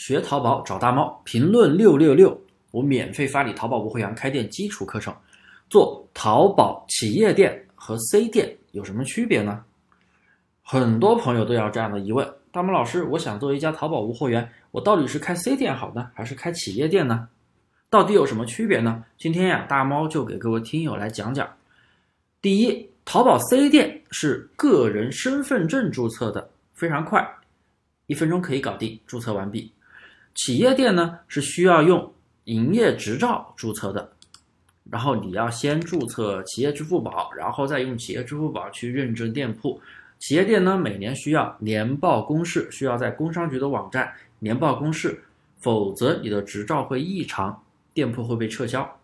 学淘宝找大猫，评论六六六，我免费发你淘宝无会员开店基础课程。做淘宝企业店和 C 店有什么区别呢？很多朋友都有这样的疑问：大猫老师，我想做一家淘宝无货源，我到底是开 C 店好呢，还是开企业店呢？到底有什么区别呢？今天呀，大猫就给各位听友来讲讲。第一，淘宝 C 店是个人身份证注册的，非常快，一分钟可以搞定，注册完毕。企业店呢是需要用营业执照注册的，然后你要先注册企业支付宝，然后再用企业支付宝去认证店铺。企业店呢每年需要年报公示，需要在工商局的网站年报公示，否则你的执照会异常，店铺会被撤销。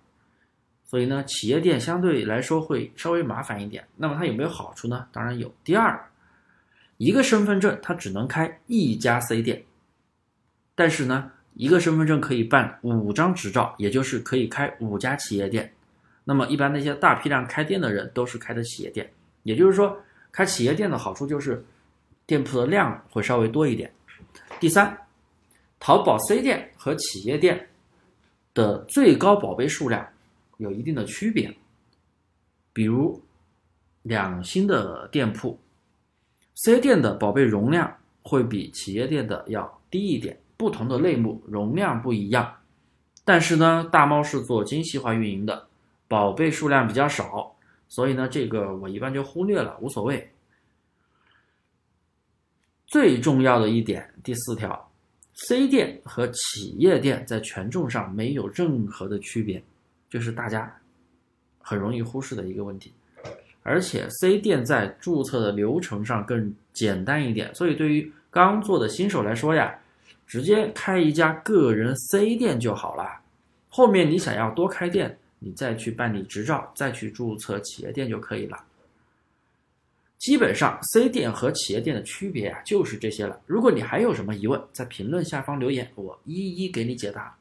所以呢，企业店相对来说会稍微麻烦一点。那么它有没有好处呢？当然有。第二，一个身份证它只能开一家 C 店。但是呢，一个身份证可以办五张执照，也就是可以开五家企业店。那么一般那些大批量开店的人都是开的企业店，也就是说，开企业店的好处就是店铺的量会稍微多一点。第三，淘宝 C 店和企业店的最高宝贝数量有一定的区别。比如两星的店铺，C 店的宝贝容量会比企业店的要低一点。不同的类目容量不一样，但是呢，大猫是做精细化运营的，宝贝数量比较少，所以呢，这个我一般就忽略了，无所谓。最重要的一点，第四条，C 店和企业店在权重上没有任何的区别，就是大家很容易忽视的一个问题。而且 C 店在注册的流程上更简单一点，所以对于刚做的新手来说呀。直接开一家个人 C 店就好了，后面你想要多开店，你再去办理执照，再去注册企业店就可以了。基本上 C 店和企业店的区别啊，就是这些了。如果你还有什么疑问，在评论下方留言，我一一给你解答。